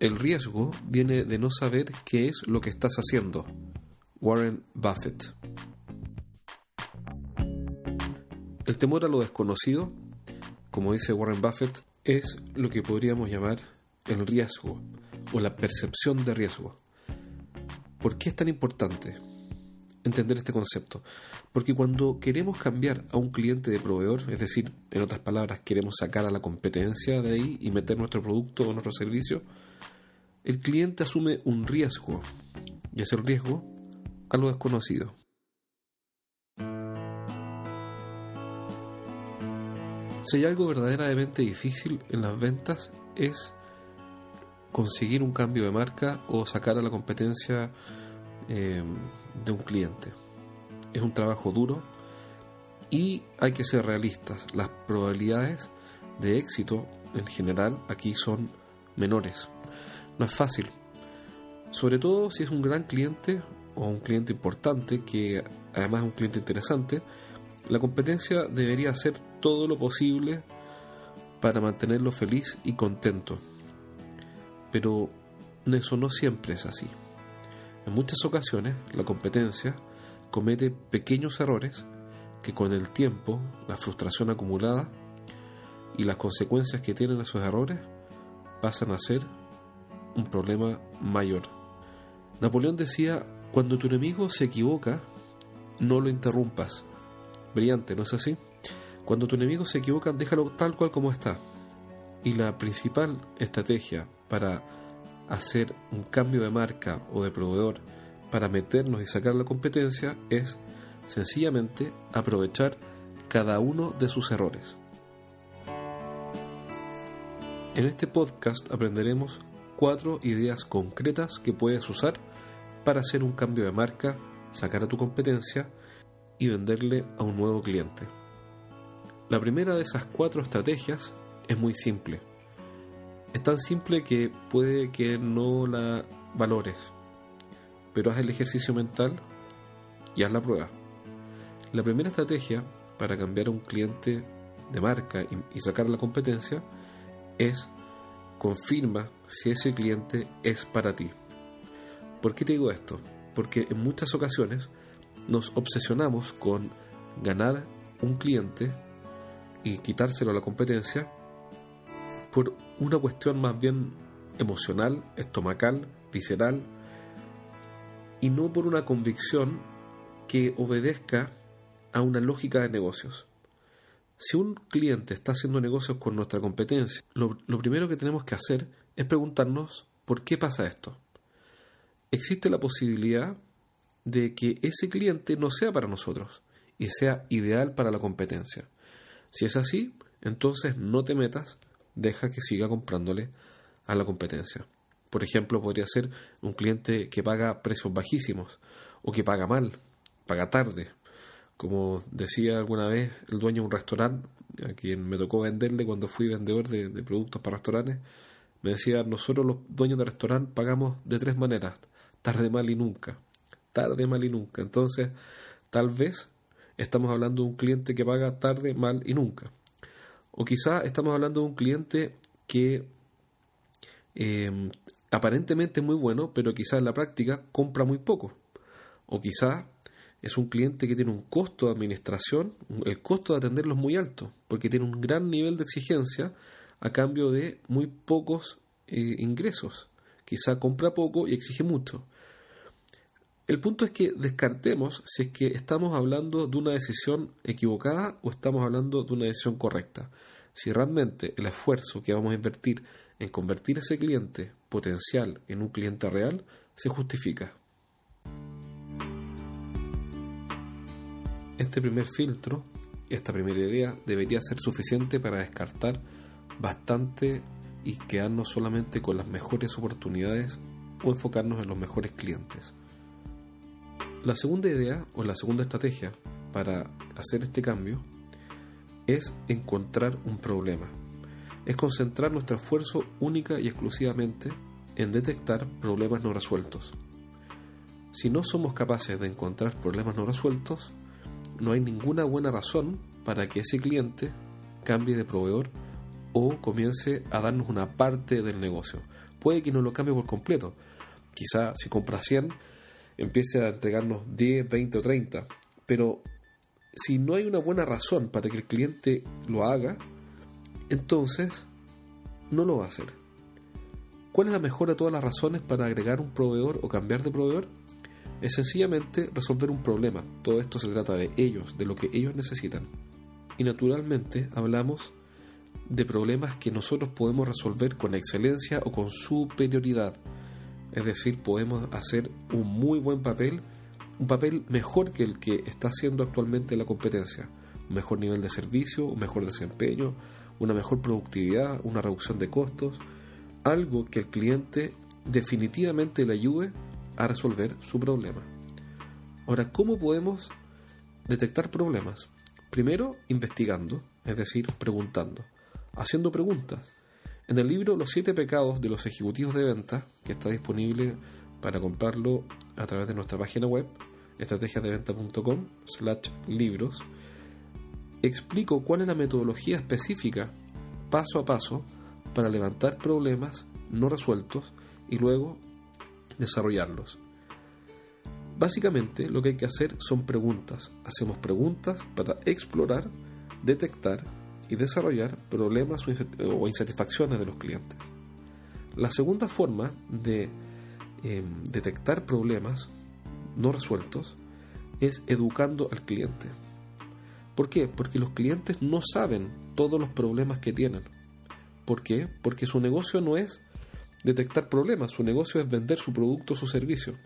El riesgo viene de no saber qué es lo que estás haciendo. Warren Buffett. El temor a lo desconocido, como dice Warren Buffett, es lo que podríamos llamar el riesgo o la percepción de riesgo. ¿Por qué es tan importante entender este concepto? Porque cuando queremos cambiar a un cliente de proveedor, es decir, en otras palabras, queremos sacar a la competencia de ahí y meter nuestro producto o nuestro servicio, el cliente asume un riesgo y ese riesgo a lo desconocido. Si hay algo verdaderamente difícil en las ventas es conseguir un cambio de marca o sacar a la competencia eh, de un cliente. Es un trabajo duro y hay que ser realistas. Las probabilidades de éxito en general aquí son menores. No es fácil. Sobre todo si es un gran cliente o un cliente importante que además es un cliente interesante, la competencia debería hacer todo lo posible para mantenerlo feliz y contento. Pero eso no siempre es así. En muchas ocasiones la competencia comete pequeños errores que con el tiempo, la frustración acumulada y las consecuencias que tienen esos errores pasan a ser un problema mayor. Napoleón decía, cuando tu enemigo se equivoca, no lo interrumpas. Brillante, ¿no es así? Cuando tu enemigo se equivoca, déjalo tal cual como está. Y la principal estrategia para hacer un cambio de marca o de proveedor, para meternos y sacar la competencia, es sencillamente aprovechar cada uno de sus errores. En este podcast aprenderemos cuatro ideas concretas que puedes usar para hacer un cambio de marca, sacar a tu competencia y venderle a un nuevo cliente. La primera de esas cuatro estrategias es muy simple. Es tan simple que puede que no la valores, pero haz el ejercicio mental y haz la prueba. La primera estrategia para cambiar a un cliente de marca y, sacar la competencia es confirma si ese cliente es para ti. ¿Por qué te digo esto? Porque en muchas ocasiones nos obsesionamos con ganar un cliente y quitárselo a la competencia por una cuestión más bien emocional, estomacal, visceral, y no por una convicción que obedezca a una lógica de negocios. Si un cliente está haciendo negocios con nuestra competencia, lo, primero que tenemos que hacer es preguntarnos por qué pasa esto. Existe la posibilidad de que ese cliente no sea para nosotros y sea ideal para la competencia. Si es así, entonces no te metas, deja que siga comprándole a la competencia. Por ejemplo, podría ser un cliente que paga precios bajísimos o que paga mal, paga tarde, como decía alguna vez el dueño de un restaurante, a quien me tocó venderle cuando fui vendedor de, productos para restaurantes, me decía, nosotros los dueños de restaurante pagamos de tres maneras, tarde, mal y nunca. Tarde, mal y nunca. Entonces, tal vez estamos hablando de un cliente que paga tarde, mal y nunca. O quizá estamos hablando de un cliente que eh, aparentemente es muy bueno, pero quizá en la práctica compra muy poco. O quizá es un cliente que tiene un costo de administración, el costo de atenderlo es muy alto, porque tiene un gran nivel de exigencia a cambio de muy pocos eh, ingresos. Quizá compra poco y exige mucho. El punto es que descartemos si es que estamos hablando de una decisión equivocada o estamos hablando de una decisión correcta. Si realmente el esfuerzo que vamos a invertir en convertir ese cliente potencial en un cliente real se justifica. Este primer filtro, esta primera idea, debería ser suficiente para descartar bastante y quedarnos solamente con las mejores oportunidades o enfocarnos en los mejores clientes. La segunda idea o la segunda estrategia para hacer este cambio es encontrar un problema. Es concentrar nuestro esfuerzo única y exclusivamente en detectar problemas no resueltos. Si no somos capaces de encontrar problemas no resueltos, no hay ninguna buena razón para que ese cliente cambie de proveedor o comience a darnos una parte del negocio. Puede que no lo cambie por completo. Quizá si compra 100, empiece a entregarnos 10, 20 o 30. Pero si no hay una buena razón para que el cliente lo haga, entonces no lo va a hacer. ¿Cuál es la mejor de todas las razones para agregar un proveedor o cambiar de proveedor? es sencillamente resolver un problema. Todo esto se trata de ellos, de lo que ellos necesitan. Y naturalmente hablamos de problemas que nosotros podemos resolver con excelencia o con superioridad. Es decir, podemos hacer un muy buen papel, un papel mejor que el que está haciendo actualmente la competencia. Un mejor nivel de servicio, un mejor desempeño, una mejor productividad, una reducción de costos, algo que el cliente definitivamente le ayude a resolver su problema. Ahora, ¿cómo podemos detectar problemas? Primero, investigando, es decir, preguntando, haciendo preguntas. En el libro Los siete pecados de los ejecutivos de venta, que está disponible para comprarlo a través de nuestra página web, estrategiasdeventa.com slash libros, explico cuál es la metodología específica, paso a paso, para levantar problemas no resueltos y luego desarrollarlos. Básicamente lo que hay que hacer son preguntas. Hacemos preguntas para explorar, detectar y desarrollar problemas o insatisfacciones de los clientes. La segunda forma de em, detectar problemas no resueltos es educando al cliente. ¿Por qué? Porque los clientes no saben todos los problemas que tienen. ¿Por qué? Porque su negocio no es detectar problemas, su negocio es vender su producto o su servicio.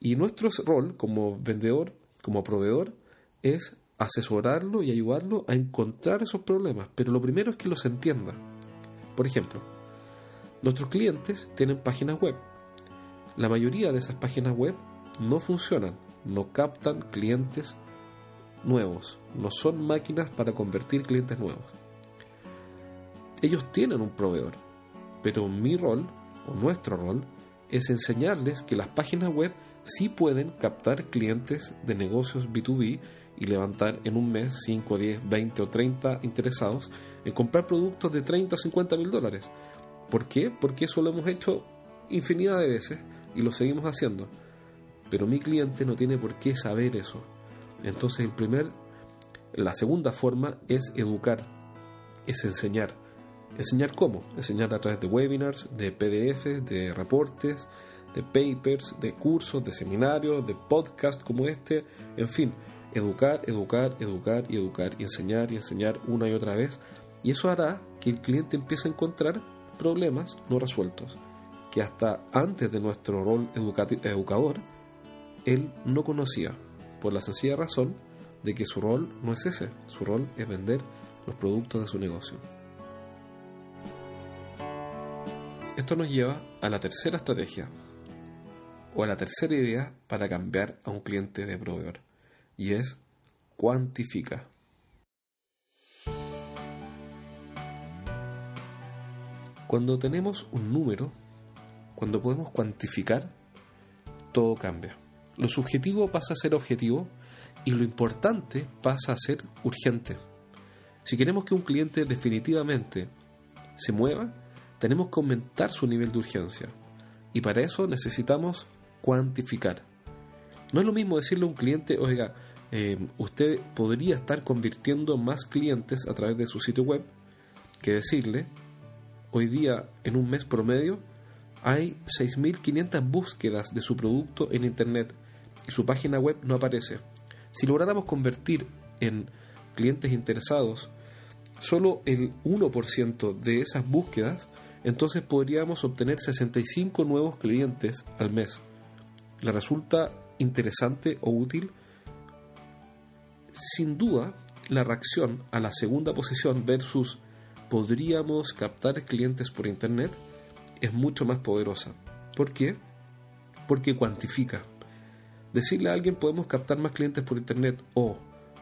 Y nuestro rol como vendedor, como proveedor, es asesorarlo y ayudarlo a encontrar esos problemas, pero lo primero es que los entienda. Por ejemplo, nuestros clientes tienen páginas web. La mayoría de esas páginas web no funcionan, no captan clientes nuevos, no son máquinas para convertir clientes nuevos. Ellos tienen un proveedor, pero mi rol, o nuestro rol, es enseñarles que las páginas web sí pueden captar clientes de negocios B2B y levantar en un mes 5, 10, 20 o 30 interesados en comprar productos de 30 o 50 mil dólares. ¿Por qué? Porque eso lo hemos hecho infinidad de veces y lo seguimos haciendo. Pero mi cliente no tiene por qué saber eso. Entonces el primer, la segunda forma es educar, es enseñar. Enseñar cómo? Enseñar a través de webinars, de PDFs, de reportes, de papers, de cursos, de seminarios, de podcasts como este, en fin, educar, educar, educar y educar y enseñar y enseñar una y otra vez. Y eso hará que el cliente empiece a encontrar problemas no resueltos, que hasta antes de nuestro rol educador, él no conocía, por la sencilla razón de que su rol no es ese, su rol es vender los productos de su negocio. Esto nos lleva a la tercera estrategia o a la tercera idea para cambiar a un cliente de proveedor y es cuantifica. Cuando tenemos un número, cuando podemos cuantificar, todo cambia. Lo subjetivo pasa a ser objetivo y lo importante pasa a ser urgente. Si queremos que un cliente definitivamente se mueva, tenemos que aumentar su nivel de urgencia. Y para eso necesitamos cuantificar. No es lo mismo decirle a un cliente, oiga, eh, usted podría estar convirtiendo más clientes a través de su sitio web, que decirle, hoy día en un mes promedio hay 6.500 búsquedas de su producto en Internet y su página web no aparece. Si lográramos convertir en clientes interesados solo el 1% de esas búsquedas, entonces podríamos obtener 65 nuevos clientes al mes. ¿Le resulta interesante o útil? Sin duda, la reacción a la segunda posición versus podríamos captar clientes por Internet es mucho más poderosa. ¿Por qué? Porque cuantifica. Decirle a alguien podemos captar más clientes por Internet o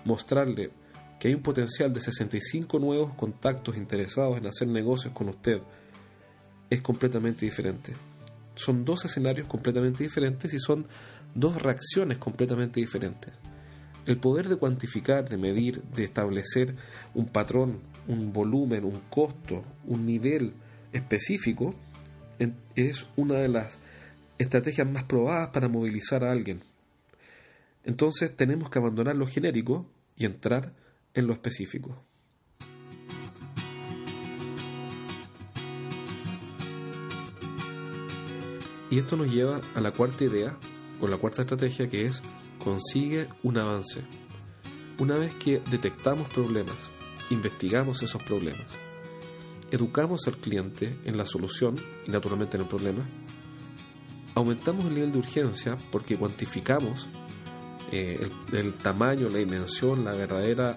mostrarle que hay un potencial de 65 nuevos contactos interesados en hacer negocios con usted es completamente diferente. Son dos escenarios completamente diferentes y son dos reacciones completamente diferentes. El poder de cuantificar, de medir, de establecer un patrón, un volumen, un costo, un nivel específico, es una de las estrategias más probadas para movilizar a alguien. Entonces tenemos que abandonar lo genérico y entrar en lo específico. Y esto nos lleva a la cuarta idea o la cuarta estrategia que es consigue un avance. Una vez que detectamos problemas, investigamos esos problemas, educamos al cliente en la solución y naturalmente en el problema, aumentamos el nivel de urgencia porque cuantificamos eh, el, el tamaño, la dimensión, la verdadera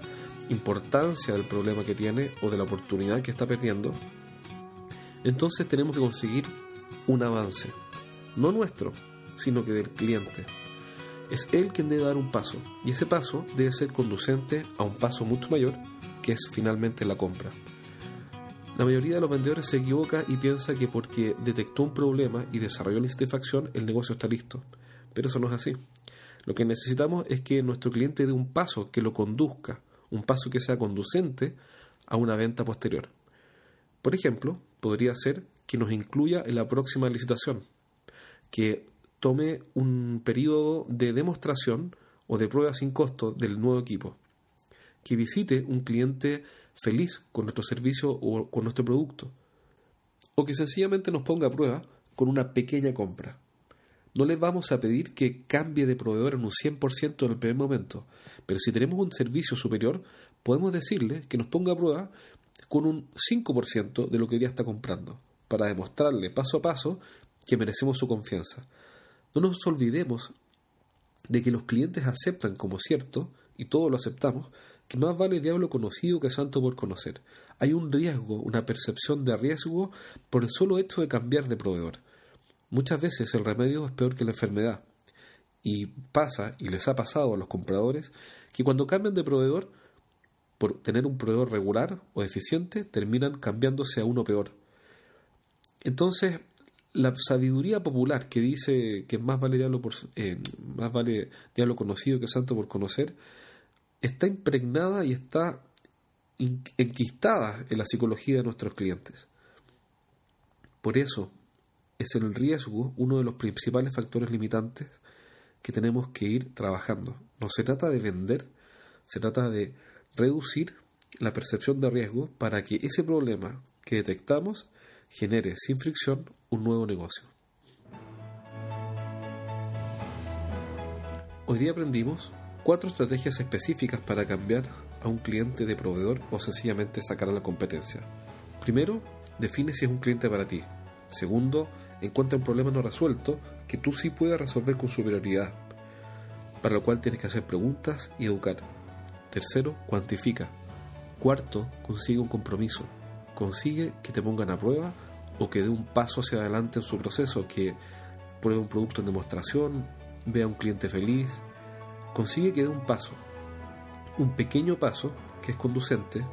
importancia del problema que tiene o de la oportunidad que está perdiendo, entonces tenemos que conseguir un avance, no nuestro, sino que del cliente. Es él quien debe dar un paso, y ese paso debe ser conducente a un paso mucho mayor, que es finalmente la compra. La mayoría de los vendedores se equivoca y piensa que porque detectó un problema y desarrolló la insatisfacción, el negocio está listo. Pero eso no es así. Lo que necesitamos es que nuestro cliente dé un paso que lo conduzca, un paso que sea conducente a una venta posterior. Por ejemplo, podría ser que nos incluya en la próxima licitación, que tome un periodo de demostración o de prueba sin costo del nuevo equipo, que visite un cliente feliz con nuestro servicio o con nuestro producto, o que sencillamente nos ponga a prueba con una pequeña compra. No le vamos a pedir que cambie de proveedor en un 100% en el primer momento, pero si tenemos un servicio superior, podemos decirle que nos ponga a prueba con un 5% de lo que ya está comprando, para demostrarle paso a paso que merecemos su confianza. No nos olvidemos de que los clientes aceptan como cierto, y todos lo aceptamos, que más vale diablo conocido que santo por conocer. Hay un riesgo, una percepción de riesgo por el solo hecho de cambiar de proveedor. Muchas veces el remedio es peor que la enfermedad. Y pasa, y les ha pasado a los compradores, que cuando cambian de proveedor, por tener un proveedor regular o eficiente, terminan cambiándose a uno peor. Entonces, la sabiduría popular que dice que más vale diablo, por, eh, más vale diablo conocido que santo por conocer, está impregnada y está enquistada en la psicología de nuestros clientes. Por eso, es el riesgo uno de los principales factores limitantes que tenemos que ir trabajando. No se trata de vender, se trata de reducir la percepción de riesgo para que ese problema que detectamos genere sin fricción un nuevo negocio. Hoy día aprendimos cuatro estrategias específicas para cambiar a un cliente de proveedor o sencillamente sacar a la competencia. Primero, define si es un cliente para ti. Segundo, encuentra un problema no resuelto que tú sí puedas resolver con superioridad, para lo cual tienes que hacer preguntas y educar. Tercero, cuantifica. Cuarto, consigue un compromiso. Consigue que te pongan a prueba o que dé un paso hacia adelante en su proceso, que pruebe un producto en demostración, vea a un cliente feliz. Consigue que dé un paso, un pequeño paso que es conducente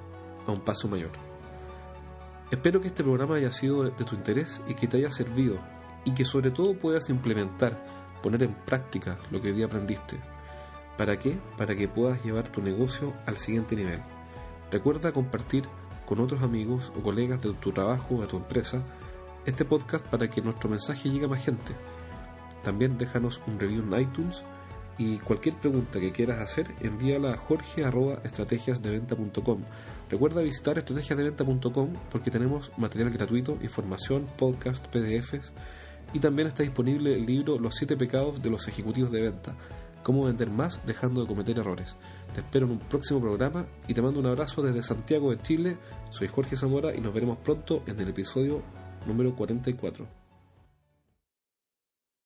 a un paso mayor. Espero que este programa haya sido de tu interés y que te haya servido y que sobre todo puedas implementar, poner en práctica lo que hoy día aprendiste. ¿Para qué? Para que puedas llevar tu negocio al siguiente nivel. Recuerda compartir con otros amigos o colegas de tu trabajo o de tu empresa este podcast para que nuestro mensaje llegue a más gente. También déjanos un review en iTunes y cualquier pregunta que quieras hacer, envíala a jorge.estrategiasdeventa.com. Recuerda visitar estrategiasdeventa.com porque tenemos material gratuito, información, podcast, PDFs Y también está disponible el libro Los siete pecados de los ejecutivos de venta, cómo vender más dejando de cometer errores. Te espero en un próximo programa y te mando un abrazo desde Santiago de Chile. Soy Jorge Zamora y nos veremos pronto en el episodio número 44.